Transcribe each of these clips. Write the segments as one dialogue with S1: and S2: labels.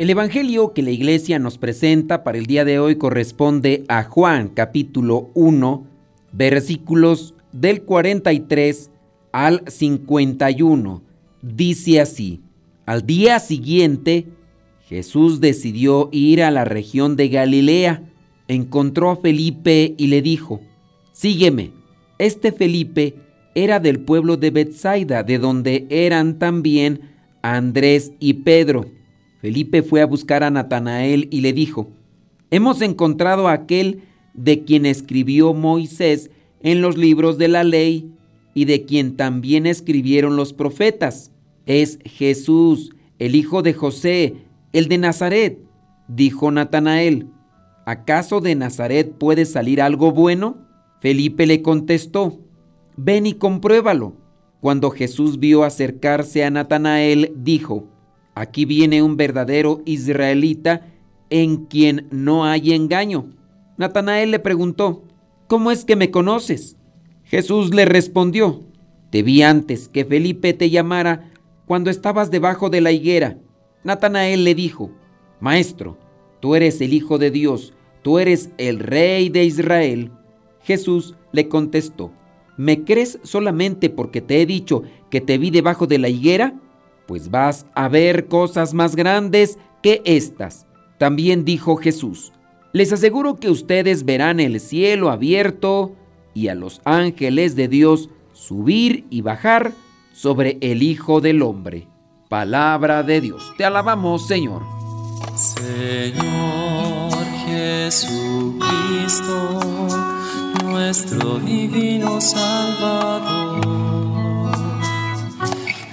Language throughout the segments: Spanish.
S1: El Evangelio que la iglesia nos presenta para el día de hoy corresponde a Juan capítulo 1, versículos del 43 al 51. Dice así, al día siguiente Jesús decidió ir a la región de Galilea, encontró a Felipe y le dijo, sígueme. Este Felipe era del pueblo de Bethsaida, de donde eran también Andrés y Pedro. Felipe fue a buscar a Natanael y le dijo, Hemos encontrado a aquel de quien escribió Moisés en los libros de la ley y de quien también escribieron los profetas. Es Jesús, el hijo de José, el de Nazaret. Dijo Natanael, ¿acaso de Nazaret puede salir algo bueno? Felipe le contestó, ven y compruébalo. Cuando Jesús vio acercarse a Natanael, dijo, Aquí viene un verdadero israelita en quien no hay engaño. Natanael le preguntó, ¿Cómo es que me conoces? Jesús le respondió, Te vi antes que Felipe te llamara cuando estabas debajo de la higuera. Natanael le dijo, Maestro, tú eres el Hijo de Dios, tú eres el Rey de Israel. Jesús le contestó, ¿me crees solamente porque te he dicho que te vi debajo de la higuera? Pues vas a ver cosas más grandes que estas. También dijo Jesús, les aseguro que ustedes verán el cielo abierto y a los ángeles de Dios subir y bajar sobre el Hijo del Hombre. Palabra de Dios. Te alabamos, Señor.
S2: Señor Jesucristo, nuestro divino Salvador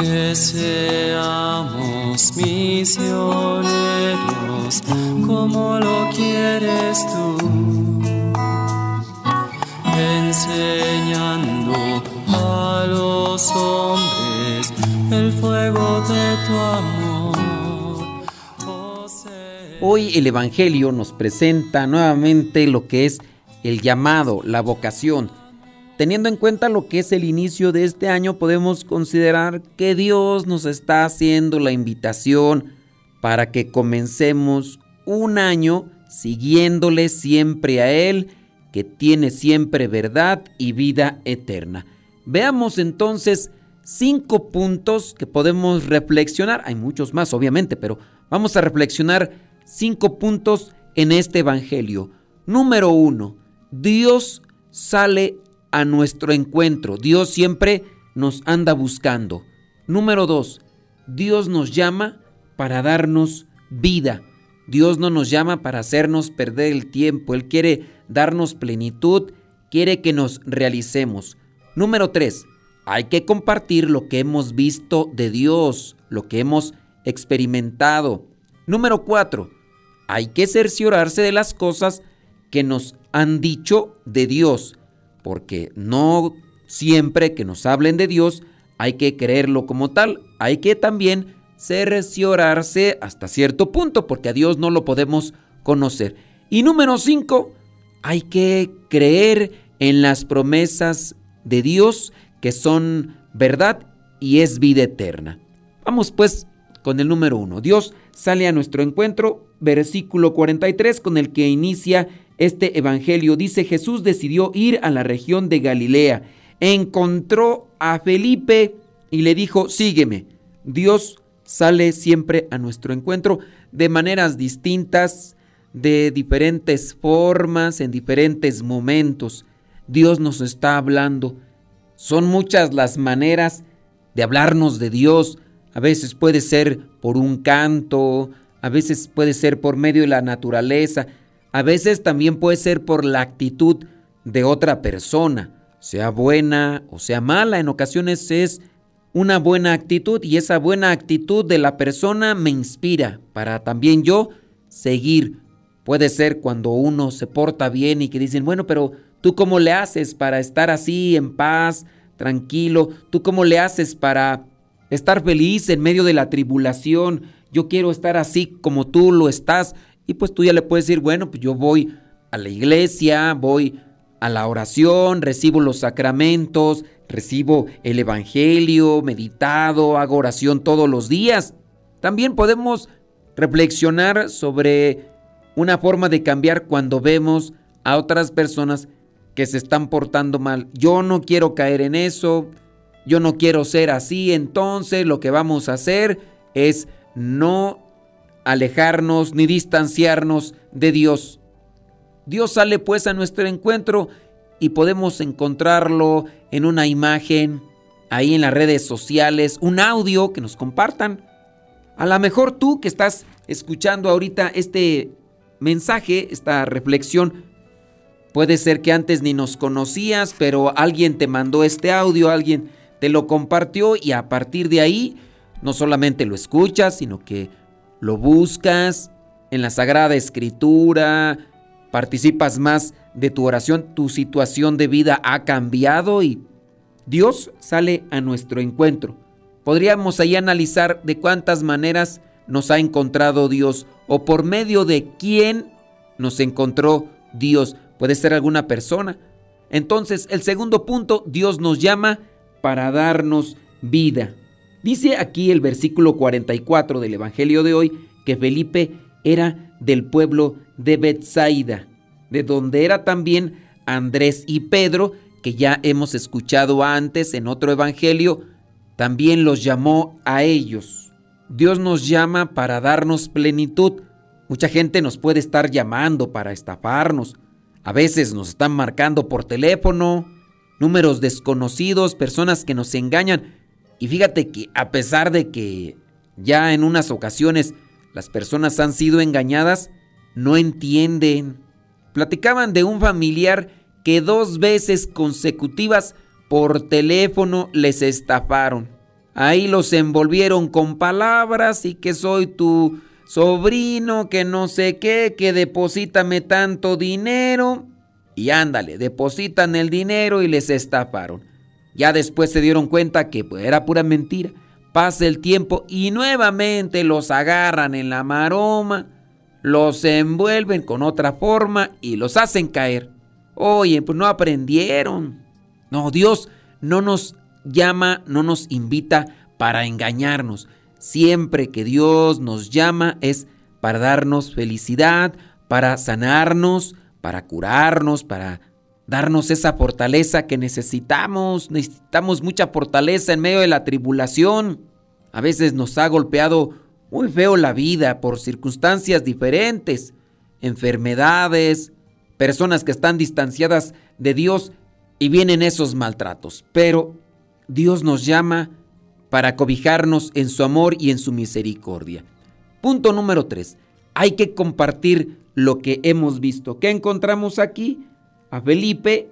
S2: Que seamos misioneros como lo quieres tú, enseñando a los hombres el fuego de tu amor. Oh,
S1: Hoy el Evangelio nos presenta nuevamente lo que es el llamado, la vocación Teniendo en cuenta lo que es el inicio de este año, podemos considerar que Dios nos está haciendo la invitación para que comencemos un año siguiéndole siempre a Él, que tiene siempre verdad y vida eterna. Veamos entonces cinco puntos que podemos reflexionar. Hay muchos más, obviamente, pero vamos a reflexionar cinco puntos en este Evangelio. Número uno, Dios sale a nuestro encuentro. Dios siempre nos anda buscando. Número dos, Dios nos llama para darnos vida. Dios no nos llama para hacernos perder el tiempo. Él quiere darnos plenitud, quiere que nos realicemos. Número tres, hay que compartir lo que hemos visto de Dios, lo que hemos experimentado. Número cuatro, hay que cerciorarse de las cosas que nos han dicho de Dios porque no siempre que nos hablen de Dios hay que creerlo como tal, hay que también cerciorarse hasta cierto punto, porque a Dios no lo podemos conocer. Y número 5, hay que creer en las promesas de Dios que son verdad y es vida eterna. Vamos pues con el número 1. Dios sale a nuestro encuentro, versículo 43, con el que inicia este evangelio. Dice Jesús decidió ir a la región de Galilea. Encontró a Felipe y le dijo, sígueme. Dios sale siempre a nuestro encuentro de maneras distintas, de diferentes formas, en diferentes momentos. Dios nos está hablando. Son muchas las maneras de hablarnos de Dios. A veces puede ser por un canto, a veces puede ser por medio de la naturaleza, a veces también puede ser por la actitud de otra persona, sea buena o sea mala. En ocasiones es una buena actitud y esa buena actitud de la persona me inspira para también yo seguir. Puede ser cuando uno se porta bien y que dicen, bueno, pero tú cómo le haces para estar así en paz, tranquilo, tú cómo le haces para estar feliz en medio de la tribulación, yo quiero estar así como tú lo estás. Y pues tú ya le puedes decir, bueno, pues yo voy a la iglesia, voy a la oración, recibo los sacramentos, recibo el Evangelio meditado, hago oración todos los días. También podemos reflexionar sobre una forma de cambiar cuando vemos a otras personas que se están portando mal. Yo no quiero caer en eso, yo no quiero ser así, entonces lo que vamos a hacer es no alejarnos ni distanciarnos de Dios. Dios sale pues a nuestro encuentro y podemos encontrarlo en una imagen, ahí en las redes sociales, un audio que nos compartan. A lo mejor tú que estás escuchando ahorita este mensaje, esta reflexión, puede ser que antes ni nos conocías, pero alguien te mandó este audio, alguien te lo compartió y a partir de ahí no solamente lo escuchas, sino que lo buscas en la Sagrada Escritura, participas más de tu oración, tu situación de vida ha cambiado y Dios sale a nuestro encuentro. Podríamos ahí analizar de cuántas maneras nos ha encontrado Dios o por medio de quién nos encontró Dios. Puede ser alguna persona. Entonces, el segundo punto, Dios nos llama para darnos vida. Dice aquí el versículo 44 del Evangelio de hoy que Felipe era del pueblo de Bethsaida, de donde era también Andrés y Pedro, que ya hemos escuchado antes en otro evangelio, también los llamó a ellos. Dios nos llama para darnos plenitud. Mucha gente nos puede estar llamando para estafarnos. A veces nos están marcando por teléfono, números desconocidos, personas que nos engañan. Y fíjate que a pesar de que ya en unas ocasiones las personas han sido engañadas, no entienden. Platicaban de un familiar que dos veces consecutivas por teléfono les estafaron. Ahí los envolvieron con palabras y que soy tu sobrino, que no sé qué, que deposítame tanto dinero. Y ándale, depositan el dinero y les estafaron. Ya después se dieron cuenta que pues, era pura mentira. Pasa el tiempo y nuevamente los agarran en la maroma, los envuelven con otra forma y los hacen caer. Oye, pues no aprendieron. No, Dios no nos llama, no nos invita para engañarnos. Siempre que Dios nos llama es para darnos felicidad, para sanarnos, para curarnos, para darnos esa fortaleza que necesitamos. Necesitamos mucha fortaleza en medio de la tribulación. A veces nos ha golpeado muy feo la vida por circunstancias diferentes, enfermedades, personas que están distanciadas de Dios y vienen esos maltratos. Pero Dios nos llama para cobijarnos en su amor y en su misericordia. Punto número 3. Hay que compartir lo que hemos visto. ¿Qué encontramos aquí? A Felipe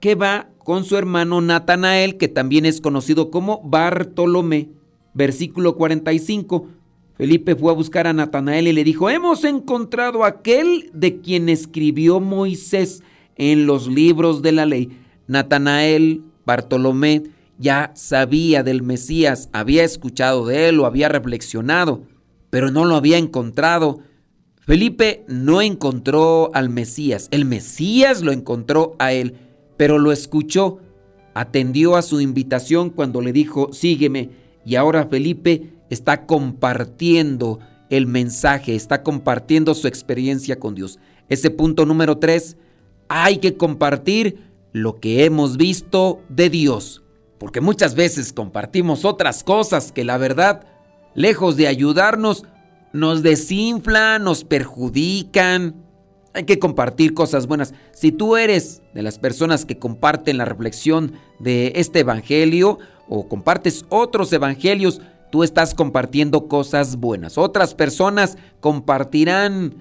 S1: que va con su hermano Natanael, que también es conocido como Bartolomé. Versículo 45. Felipe fue a buscar a Natanael y le dijo, hemos encontrado aquel de quien escribió Moisés en los libros de la ley. Natanael, Bartolomé, ya sabía del Mesías, había escuchado de él, lo había reflexionado, pero no lo había encontrado. Felipe no encontró al Mesías, el Mesías lo encontró a él, pero lo escuchó, atendió a su invitación cuando le dijo, sígueme, y ahora Felipe está compartiendo el mensaje, está compartiendo su experiencia con Dios. Ese punto número tres, hay que compartir lo que hemos visto de Dios, porque muchas veces compartimos otras cosas que la verdad, lejos de ayudarnos, nos desinflan, nos perjudican. Hay que compartir cosas buenas. Si tú eres de las personas que comparten la reflexión de este evangelio o compartes otros evangelios, tú estás compartiendo cosas buenas. Otras personas compartirán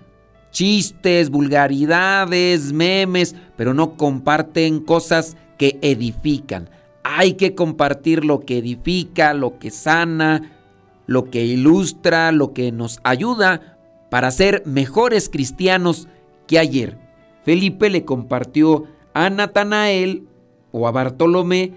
S1: chistes, vulgaridades, memes, pero no comparten cosas que edifican. Hay que compartir lo que edifica, lo que sana, lo que ilustra, lo que nos ayuda para ser mejores cristianos que ayer. Felipe le compartió a Natanael o a Bartolomé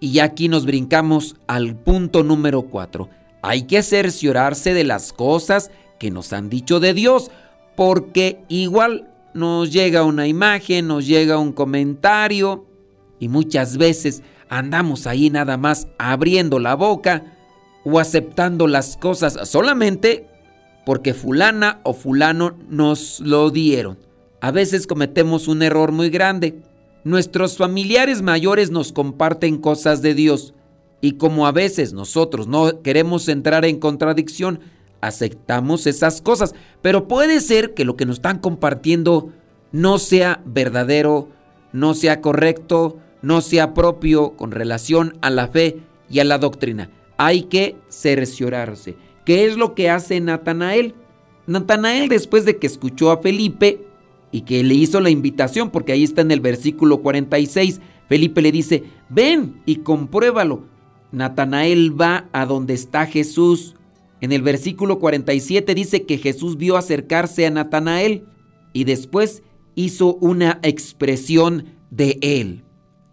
S1: y aquí nos brincamos al punto número 4. Hay que cerciorarse de las cosas que nos han dicho de Dios, porque igual nos llega una imagen, nos llega un comentario y muchas veces andamos ahí nada más abriendo la boca o aceptando las cosas solamente porque fulana o fulano nos lo dieron. A veces cometemos un error muy grande. Nuestros familiares mayores nos comparten cosas de Dios y como a veces nosotros no queremos entrar en contradicción, aceptamos esas cosas. Pero puede ser que lo que nos están compartiendo no sea verdadero, no sea correcto, no sea propio con relación a la fe y a la doctrina. Hay que cerciorarse. ¿Qué es lo que hace Natanael? Natanael después de que escuchó a Felipe y que le hizo la invitación, porque ahí está en el versículo 46, Felipe le dice, ven y compruébalo. Natanael va a donde está Jesús. En el versículo 47 dice que Jesús vio acercarse a Natanael y después hizo una expresión de él.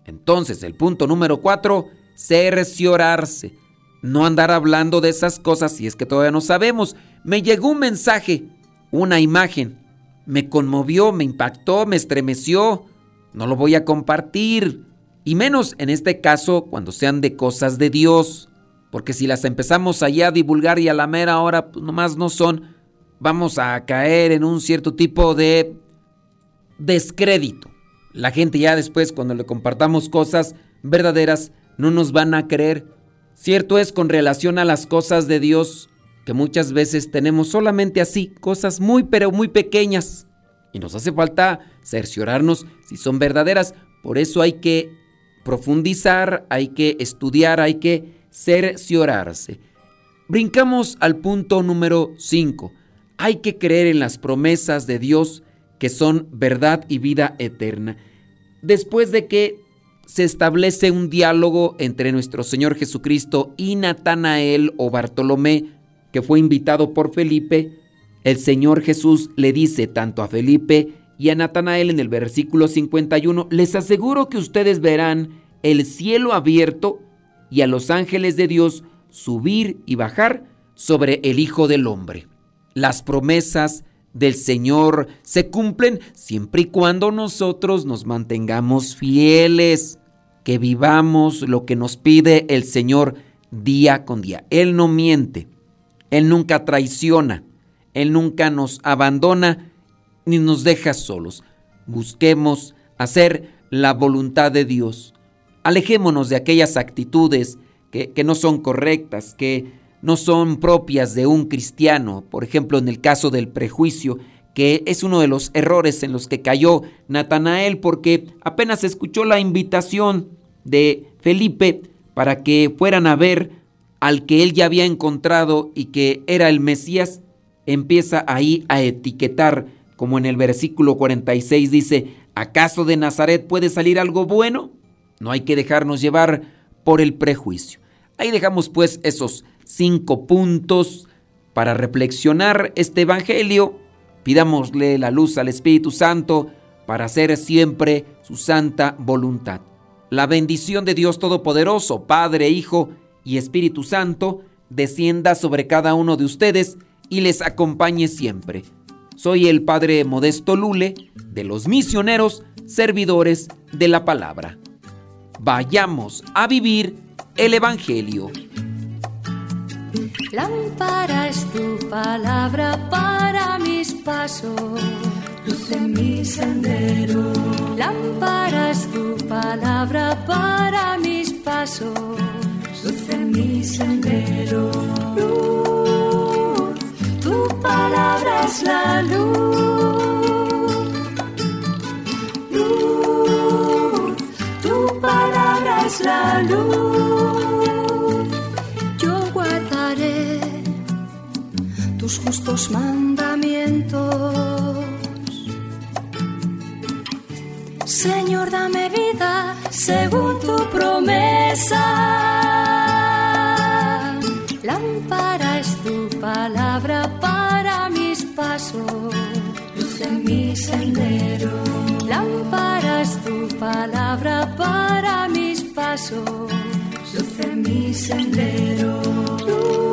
S1: Entonces, el punto número 4, cerciorarse. No andar hablando de esas cosas si es que todavía no sabemos. Me llegó un mensaje, una imagen. Me conmovió, me impactó, me estremeció. No lo voy a compartir. Y menos en este caso cuando sean de cosas de Dios. Porque si las empezamos allá a divulgar y a la mera hora pues nomás no son, vamos a caer en un cierto tipo de descrédito. La gente ya después cuando le compartamos cosas verdaderas no nos van a creer. Cierto es con relación a las cosas de Dios que muchas veces tenemos solamente así, cosas muy pero muy pequeñas. Y nos hace falta cerciorarnos si son verdaderas. Por eso hay que profundizar, hay que estudiar, hay que cerciorarse. Brincamos al punto número 5. Hay que creer en las promesas de Dios que son verdad y vida eterna. Después de que se establece un diálogo entre nuestro Señor Jesucristo y Natanael o Bartolomé, que fue invitado por Felipe, el Señor Jesús le dice tanto a Felipe y a Natanael en el versículo 51, les aseguro que ustedes verán el cielo abierto y a los ángeles de Dios subir y bajar sobre el Hijo del Hombre. Las promesas del Señor se cumplen siempre y cuando nosotros nos mantengamos fieles, que vivamos lo que nos pide el Señor día con día. Él no miente, Él nunca traiciona, Él nunca nos abandona ni nos deja solos. Busquemos hacer la voluntad de Dios. Alejémonos de aquellas actitudes que, que no son correctas, que no son propias de un cristiano, por ejemplo en el caso del prejuicio, que es uno de los errores en los que cayó Natanael porque apenas escuchó la invitación de Felipe para que fueran a ver al que él ya había encontrado y que era el Mesías, empieza ahí a etiquetar, como en el versículo 46 dice, ¿acaso de Nazaret puede salir algo bueno? No hay que dejarnos llevar por el prejuicio. Ahí dejamos pues esos cinco puntos para reflexionar este Evangelio. Pidámosle la luz al Espíritu Santo para hacer siempre su santa voluntad. La bendición de Dios Todopoderoso, Padre, Hijo y Espíritu Santo, descienda sobre cada uno de ustedes y les acompañe siempre. Soy el Padre Modesto Lule, de los misioneros, servidores de la palabra. Vayamos a vivir el Evangelio.
S3: Lámpara es tu palabra para mis pasos, luz en mi sendero. Lámpara es tu palabra para mis pasos, luz en mi sendero. Luz, tu palabra palabra es la luz. Luz, tu palabra es la luz. Tus justos mandamientos. Señor, dame vida según tu promesa. Lámpara es tu palabra para mis pasos, luz en mi sendero. Lámpara es tu palabra para mis pasos, luz en mi sendero.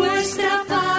S3: nuestra paz